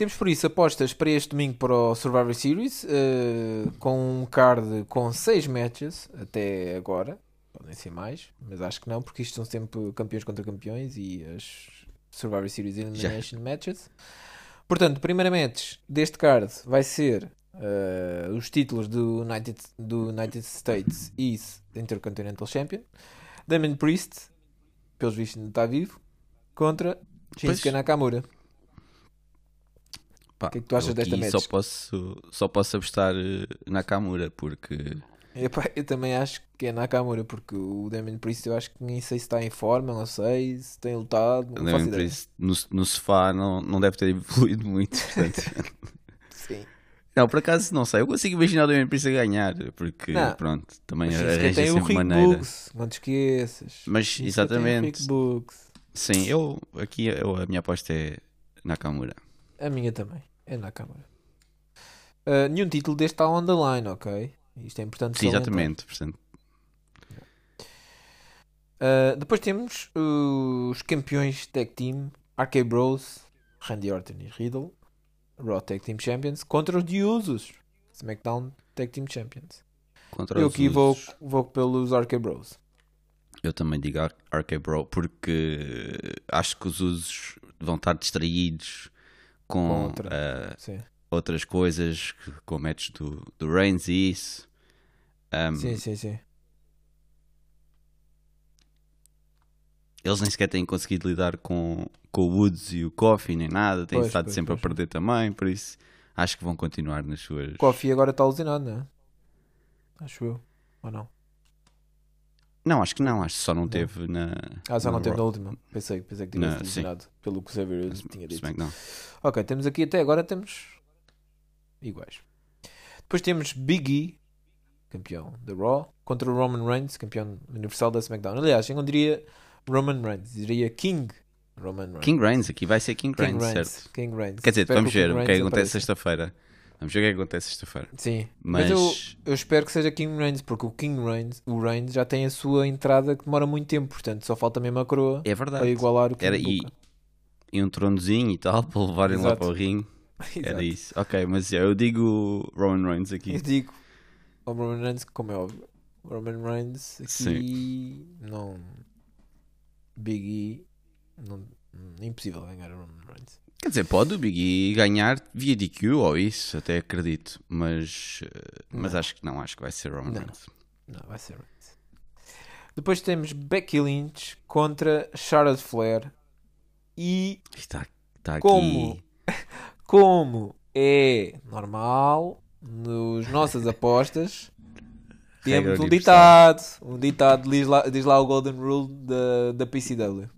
Temos por isso apostas para este domingo para o Survivor Series, uh, com um card com 6 matches até agora. Podem ser mais, mas acho que não, porque isto são sempre campeões contra campeões e as Survivor Series Elimination Já. Matches. Portanto, match deste card vai ser uh, os títulos do United, do United States e Intercontinental Champion. Damon Priest, pelos vistos ainda está vivo, contra Shinsuke Nakamura. O que é que tu achas desta match? Só posso, só posso apostar eh, Nakamura, porque... Epá, eu também acho que é Nakamura, porque o Damien Priest eu acho que nem sei se está em forma, não sei se tem lutado. O Damien Priest no, no sofá não, não deve ter evoluído muito, portanto... Sim. Não, por acaso não sei. Eu consigo imaginar o Damien Priest a ganhar, porque não. pronto, também arranja sempre o maneira. Books, não te esqueças. Mas exatamente. Sim, eu aqui eu, a minha aposta é Nakamura. A minha também, é Nakamura. Uh, nenhum título deste está on the line, ok? Isto é importante. Sim, exatamente. Portanto. Uh, depois temos os campeões tag team RK Bros, Randy Orton e Riddle, Raw Tag Team Champions, contra os The Usos, SmackDown Tag Team Champions. Contra Eu aqui vou, vou pelos RK Bros. Eu também digo RK Bro porque acho que os usos vão estar distraídos com Contra, uh, outras coisas, com matches do, do Reigns e isso. Um, sim, sim, sim. Eles nem sequer têm conseguido lidar com, com o Woods e o Coffee nem nada, têm pois, estado pois, sempre pois. a perder também, por isso acho que vão continuar nas suas. Coffee agora está alucinado, não é? Acho eu. Ou não? Não, acho que não, acho que só não, não. teve na. Ah, só não teve na última. Pensei, pensei que tivesse eliminado pelo que o Xavier tinha dito. Ok, temos aqui até agora temos iguais. Depois temos Big E, campeão da Raw, contra o Roman Reigns, campeão universal da SmackDown. Aliás, eu não diria Roman Reigns, diria King Roman Reigns. King Reigns, aqui vai ser King, King Reigns, Reigns, certo? King Reigns. Quer dizer, Espero vamos ver o que que acontece sexta-feira. Vamos ver o que é que acontece sexta-feira. Sim, mas, mas eu, eu, espero que seja King Reigns, porque o King Reigns, o Reigns já tem a sua entrada que demora muito tempo, portanto só falta mesmo a coroa é verdade. para igualar o King Era, e, e, um tronozinho e tal, para levarem Exato. lá para o ringue. Era isso. Ok, mas eu digo Roman Reigns aqui. Eu digo o Roman Reigns, como é óbvio. Roman Reigns aqui Sim. não. Big E. Não, impossível ganhar o Roman Reigns. Quer dizer, pode o Big E ganhar via DQ ou isso, até acredito. Mas, eh, mas acho que não, acho que vai ser Roman não. Reigns. Não, vai ser Reigns. Depois temos Becky Lynch contra Charlotte Flair. E está, está como, como é normal nos nossas apostas, temos um ditado. Um ditado diz lá, diz lá o Golden Rule da, da PCW.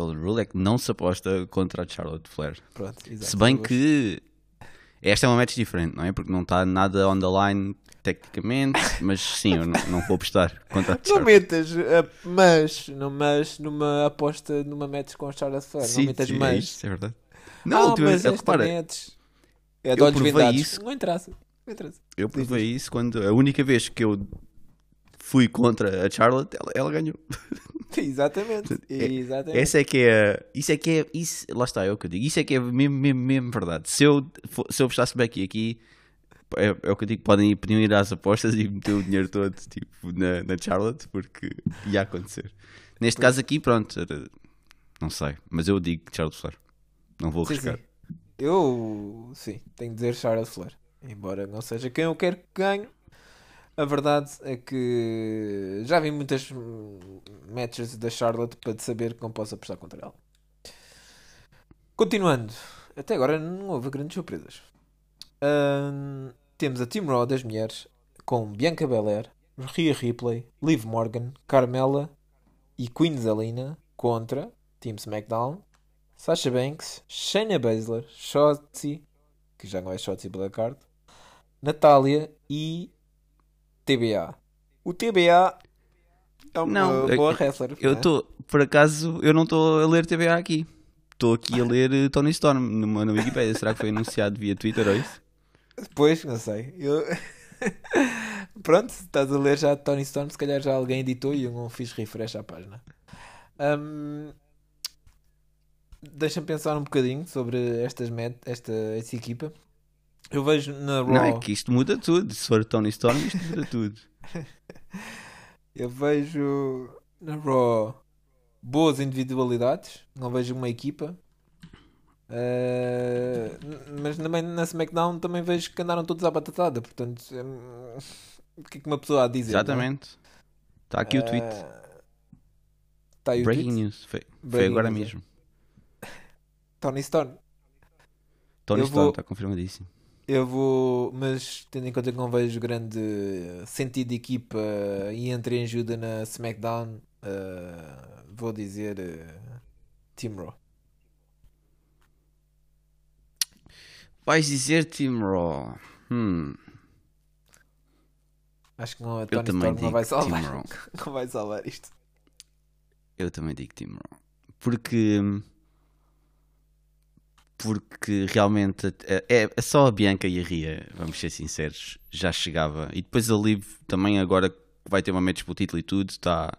Golden Rule é que não se aposta contra a Charlotte Flair. Pronto. Se bem que esta é uma match diferente, não é? Porque não está nada on the line tecnicamente, mas sim, eu não, não vou apostar contra a Charlotte. Não metas, uh, mas, não, mas numa aposta numa match com a Charlotte Flair, sim, não metas sim, mas. É, é verdade. Não, ah, tu, mas repara, match é de olhos vendados. Isso, não interessa. Não interessa. Eu provei isso quando a única vez que eu fui contra a Charlotte, ela, ela ganhou. Exatamente. É, Exatamente. Essa é que é. Isso é que é. Isso, lá está, é o que eu digo. Isso é que é mesmo, mesmo, mesmo verdade. Se eu, se eu apostasse bem aqui, aqui é, é, o que eu digo. Podem, podiam ir às apostas e meter o dinheiro todo tipo, na, na Charlotte, porque ia acontecer. Neste pois. caso aqui, pronto. Não sei. Mas eu digo Charlotte Flair. Não vou arriscar. Sim, sim. Eu, sim, tenho de dizer Charlotte Flair. Embora não seja quem eu quero que ganhe, a verdade é que já vi muitas matches da Charlotte para saber que não posso apostar contra ela. Continuando, até agora não houve grandes surpresas. temos a Team Raw das mulheres com Bianca Belair, Rhea Ripley, Liv Morgan, Carmela e Queen Zelina contra Team SmackDown, Sasha Banks, Shayna Baszler, Shotzi, que já não é Shotzi Blackheart, Natália e TBA. O TBA é uma não, boa wrestler. Eu estou, é? por acaso, eu não estou a ler TBA aqui. Estou aqui a ler eh, Tony Storm numa, na Wikipedia. Será que foi anunciado via Twitter ou isso? Pois, não sei. Eu... Pronto, estás a ler já Tony Storm, se calhar já alguém editou e eu não fiz refresh à página. Um... deixa-me pensar um bocadinho sobre estas met esta, esta equipa. Eu vejo na Raw. Não, é que isto muda tudo. Se for Tony Storm, isto muda tudo. Eu vejo na Raw boas individualidades. Não vejo uma equipa. Uh, mas também na SmackDown também vejo que andaram todos à batatada. Portanto, hum, o que é que uma pessoa há a dizer? Exatamente. Está aqui o tweet. Tá aí o Breaking tweet? news. Foi, foi Breaking agora news, é. mesmo. Tony Storm. Tony Eu Storm vou- está confirmadíssimo. Eu vou, mas tendo em conta que não vejo grande sentido de equipa e entrei em ajuda na SmackDown, uh, vou dizer uh, Team Raw. Vais dizer Team Raw. Hum, Acho que não, a Tony Storm não vai salvar, não vai salvar isto. Eu também digo Team Raw. Porque. Porque realmente é, é- só a Bianca e a Ria, vamos ser sinceros, já chegava. E depois a Liv também agora que vai ter uma match pelo título e tudo, está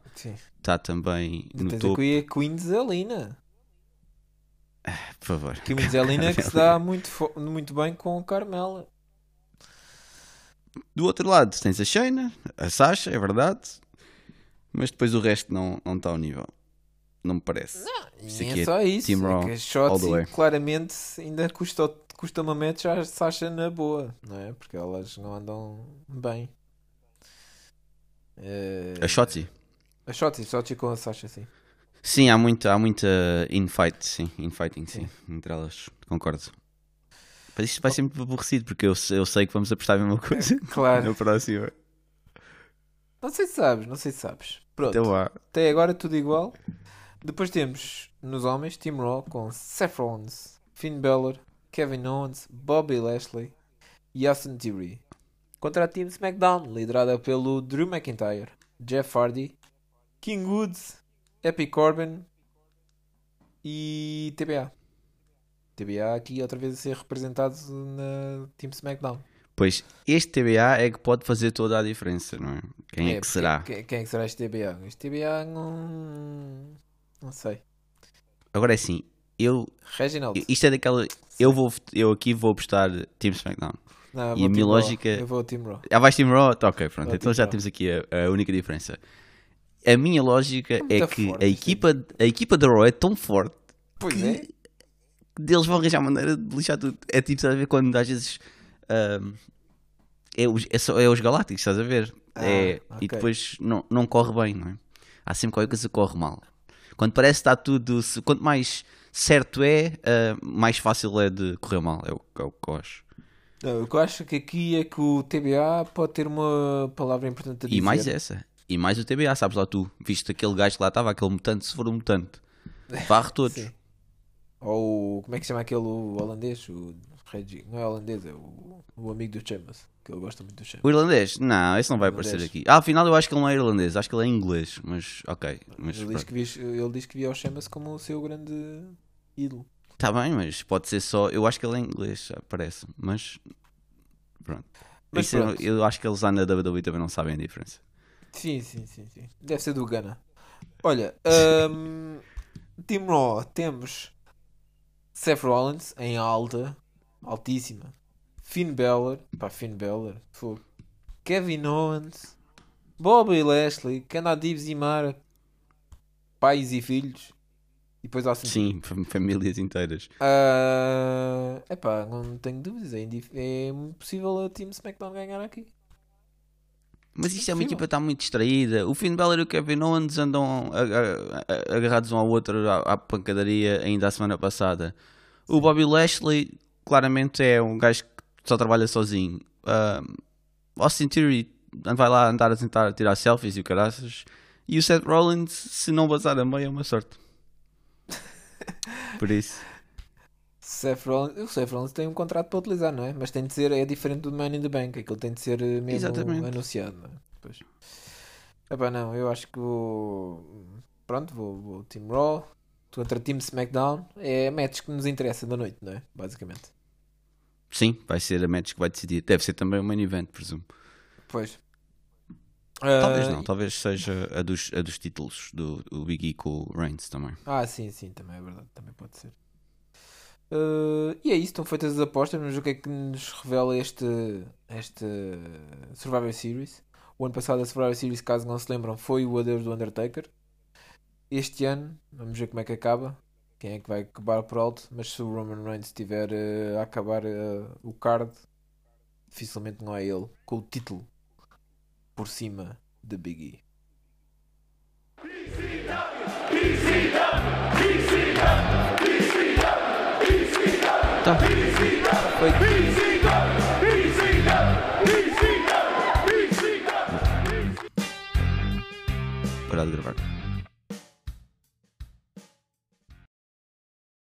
tá também no Tens topo. aqui a Queen Zelina. Por favor. Queen Zelina que se dá muito, muito bem com Carmela. Do outro lado tens a Shayna, a Sasha, é verdade. Mas depois o resto não não está ao nível. Não me parece. E Isso é é só isso. Team é Raw, Shotzi way. claramente ainda custa, custa uma match à Sasha na boa, não é? Porque elas não andam bem. Eh, A Shotzi. A Shotzi, Shotzi com a Sasha, sim. Sim, há muita, há muita infight, sim, infighting, sim, entre elas, concordo. Mas isto vai ser muito aborrecido porque eu, sei- eu sei que vamos apostar a mesma coisa Claro. na próxima. Não sei se sabes, não sei se sabes. Pronto. Então. Até agora tudo igual. Depois temos nos homens Team Raw com Seth Rollins, Finn Balor, Kevin Owens, Bobby Lashley e Austin Theory. Contra a Team SmackDown, liderada pelo Drew McIntyre, Jeff Hardy, King Woods, Epic Corbin e TBA. TBA aqui outra vez a ser representado na Team SmackDown. Pois este TBA é que pode fazer toda a diferença, não é? Quem é, que porque será? Quem, quem é que será este TBA? Este TBA não. Não sei. Agora é assim, eu. Reginald. Isto é daquela. Eu, vou, eu aqui vou apostar Team SmackDown. Não, E a minha lógica- Eu vou Team Raw. Ah, vais Team Raw? Tá, ok, pronto. Vou Então já Raw. temos aqui a, a única diferença. A minha lógica é, muito que forte a equipa, a equipa da Raw é tão forte Pois que é. deles vão arranjar maneira de lixar tudo. É tipo, estás a ver quando às vezes ahm, é, os, é, só, é os Galácticos, estás a ver? Ah, É- ok. E depois não, não corre bem, não é? Há sempre qualquer coisa que corre mal. Quando parece que está tudo. quanto mais certo é, ah, mais fácil é de correr mal. É o, é o que eu acho. Não, o que eu acho que aqui é que o TBA pode ter uma palavra importante a dizer. E mais essa. E mais o TBA, sabes lá tu. Viste aquele gajo que lá estava, aquele mutante, se for um mutante. Varre todos. Ou como é que se chama aquele holandês? O Reggie. Não é holandês, é o, o amigo do Chambers. Que ele gosta muito do Chambers. O irlandês? Não, esse não vai Irlandês. aparecer aqui. Ah, afinal eu acho que ele não é irlandês, acho que ele é inglês. Mas ok. Mas Ele diz, que via, ele diz que via o Chambers como o seu grande ídolo. Está bem, mas pode ser só. Eu acho que ele é inglês, parece. Mas. Pronto. Mas Isso eu- pronto. Eu, acho que eles lá na WWE também não sabem a diferença. Sim, sim, sim, sim. Deve ser do Ghana. Olha, hum, Team Raw temos Seth Rollins em alta, altíssima. Finn Balor, pá, Finn Balor, fogo. Kevin Owens, Bobby Lashley, Canada Divs e Mara, pais e filhos. E depois Austin Sim, fam- famílias inteiras. Ah, epá, não tenho dúvidas. É, é impossível a Team SmackDown ganhar aqui. Mas isto é uma Impossível. equipa que está muito distraída. O Finn Balor e o Kevin Owens andam agarrados um ao outro à, à pancadaria ainda a semana passada. O Bobby Lashley claramente é um gajo que só trabalha sozinho. Ah, Austin Theory vai lá andar a tentar tirar selfies e o caraças. E o Seth Rollins, se não vazar a meio, é uma sorte. Por isso. Seth Rollins, o Seth Rollins tem um contrato para utilizar, não é? Mas tem de ser, é diferente do Money in the Bank, aquilo tem de ser eh, mesmo Exatamente. anunciado, não é? Pois. Epá, não, eu acho que vou. Pronto, vou, vou Team Raw contra Team SmackDown. É match que nos interessa da noite, não é? Basicamente. Sim, vai ser a match que vai decidir. Deve ser também um main event, presumo. Pois. Talvez Ah, não, talvez seja a dos, a dos títulos do, do Big E com o Reigns também. Ah, sim, sim, também é verdade, também pode ser. Uh, e é isso, estão feitas as apostas. Vamos ver o que é que nos revela este, este Survivor Series. O ano passado a Survivor Series, caso não se lembram, foi o adeus do Undertaker. Este ano, vamos ver como é que acaba. Quem é que vai acabar por alto. Mas se o Roman Reigns estiver uh, a acabar uh, o card, dificilmente não é ele com o título por cima de Big E. Tá. Parar de gravar.